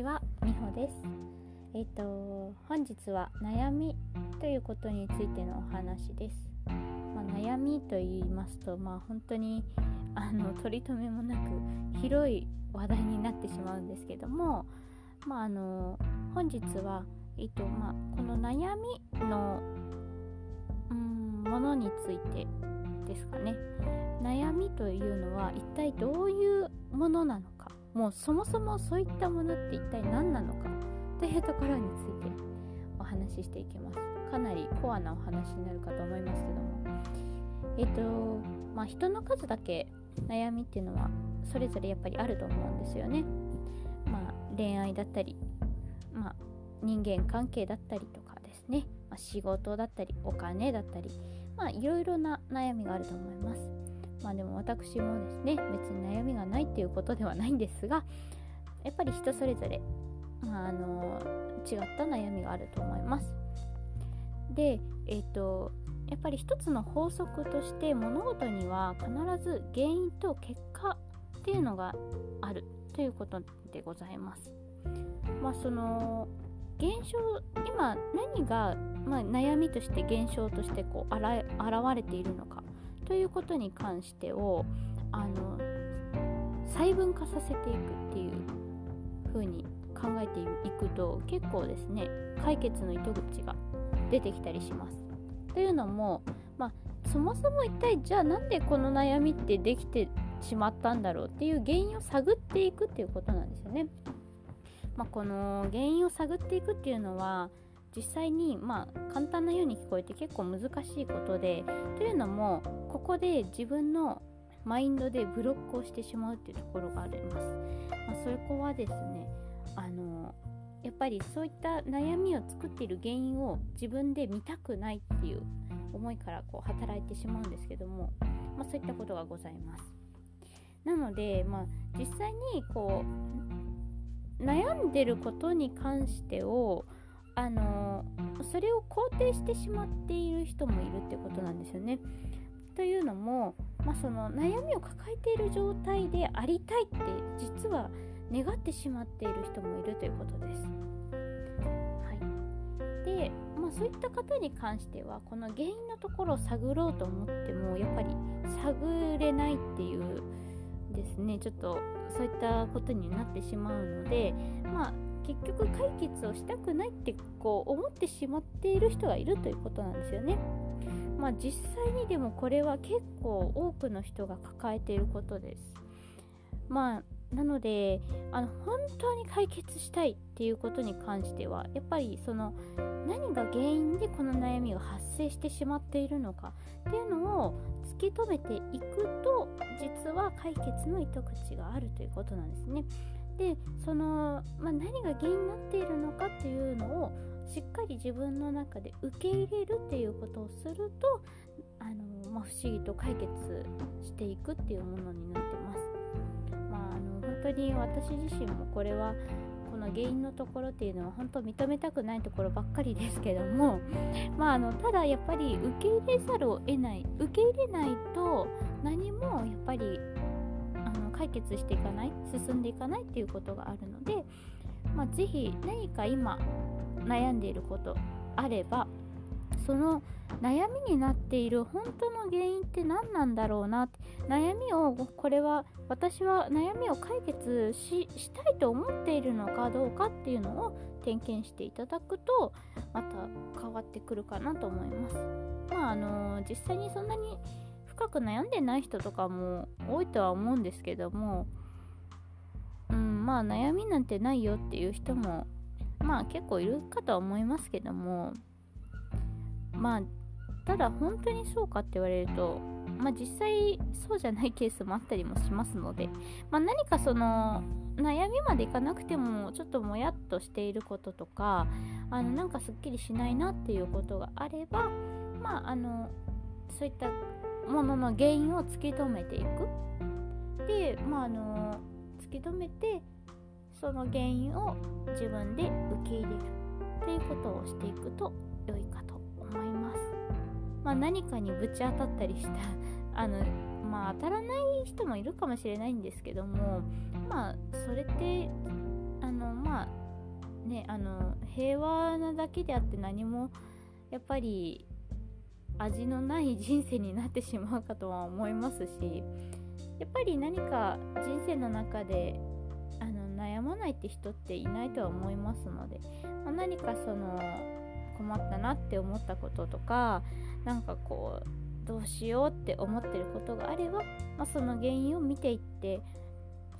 ちは、みほです。えっ、と本日は悩みということについてのお話です。まあ、悩みと言いますと、まあ本当にあの取り留めもなく広い話題になってしまうんですけども、まああの本日はえっ、とまあこの悩みのうんものについてですかね。悩みというのは一体どういうものなのかもうそもそもそういったものって一体何なのかというところについてお話ししていきます。かなりコアなお話になるかと思いますけども。えっ、とまあ人の数だけ悩みっていうのはそれぞれやっぱりあると思うんですよね。まあ恋愛だったりまあ人間関係だったりとかですね、まあ、仕事だったりお金だったり。まあいろいろな悩みがあると思います。まあでも私もですね別に悩みがなっていうことではないんですがやっぱり人それぞれ、あ、の違った悩みがあると思います。でえっ、ー、とやっぱり一つの法則として物事には必ず原因と結果っていうのがあるということでございます。まあその現象今何が、まあ、悩みとして現象としてこう現れているのかということに関してをあの細分化させていくっていう風に考えていくと結構ですね解決の糸口が出てきたりします。というのも、まあ、そもそも一体じゃあなんでこの悩みってできてしまったんだろうっていう原因を探っていくっていうことなんですよね。まあ、この原因を探っていくっていうのは実際にまあ簡単なように聞こえて結構難しいことでというのもここで自分のマインドでブロックをしてしまうっていうところがあります。まあ、そこはですねあのやっぱりそういった悩みを作っている原因を自分で見たくないっていう思いからこう働いてしまうんですけども、まあ、そういったことがございます。なので、まあ、実際にこう悩んでることに関してをあのそれを肯定してしまっている人もいるってことなんですよね。というのも、まあ、その悩みを抱えている状態でありたいって実は願ってしまっている人もいるということです。はい、で、まあ、そういった方に関してはこの原因のところを探ろうと思ってもやっぱり探れないっていうですねちょっとそういったことになってしまうのでまあ結局解決をしたくないってこう思ってしまっている人がいるということなんですよね。まあ実際にでもこれは結構多くの人が抱えていることです。まあなのであの本当に解決したいっていうことに関してはやっぱりその何が原因でこの悩みが発生してしまっているのかっていうのを突き止めていくと実は解決の糸口があるということなんですね。でその、まあ、何が原因になっているのかっていうのをしっかり自分の中で受け入れるっていうことをするとあの、まあ、不思議と解決していくっていうものになってます。まあ、あの本当に私自身もこれはこの原因のところっていうのは本当認めたくないところばっかりですけども、まあ、あのただやっぱり受け入れざるを得ない受け入れないと何もやっぱり解決していかない進んでいかないっていうことがあるので、まあ、是非何か今悩んでいることあればその悩みになっている本当の原因って何なんだろうな悩みをこれは私は悩みを解決したいと思っているのかどうかっていうのを点検していただくとまた変わってくるかなと思います。まああの実際にそんなに深く悩んでない人とかも多いとは思うんですけども、うん、まあ悩みなんてないよっていう人もまあ結構いるかとは思いますけどもまあただ本当にそうかって言われるとまあ実際そうじゃないケースもあったりもしますので、まあ、何かその悩みまでいかなくてもちょっともやっとしていることとかあのなんかすっきりしないなっていうことがあればまああのそういったものの原因を突き止めていく。でまああの突き止めてその原因を自分で受け入れるということをしていくと良いかと思います、まあ、何かにぶち当たったりした あのまあ当たらない人もいるかもしれないんですけどもまあそれってあのまあねあの平和なだけであって何もやっぱり味のない人生になってしまうかとは思いますしやっぱり何か人生の中であの悩まないって人っていないとは思いますので、まあ、何かその困ったなって思ったこととかなんかこうどうしようって思ってることがあれば、まあ、その原因を見ていって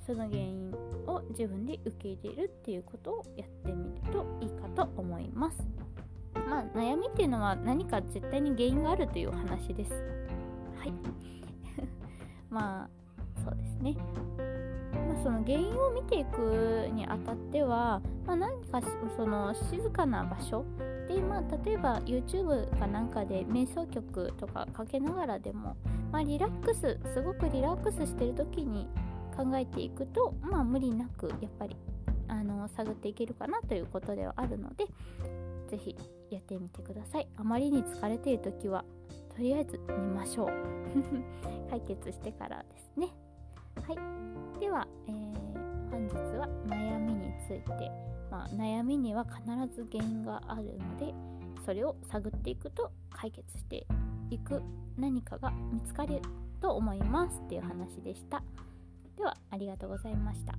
その原因を自分で受け入れるっていうことをやってみるといいかと思います。悩みっていうのは何か絶対に原因があるという話です。はい。まあそうですね。まあ、その原因を見ていくにあたっては、まあ、何かその静かな場所で、まあ、例えば YouTube かなんかで瞑想曲とかかけながらでも、まあ、リラックスすごくリラックスしてる時に考えていくと、まあ、無理なくやっぱりあの探っていけるかなということではあるので是非やってみてください。あまりに疲れている時はとりあえず寝ましょう。解決してからですね。はい。では、えー、本日は悩みについて、まあ、悩みには必ず原因があるのでそれを探っていくと解決していく何かが見つかると思いますっていう話でした。ではありがとうございました。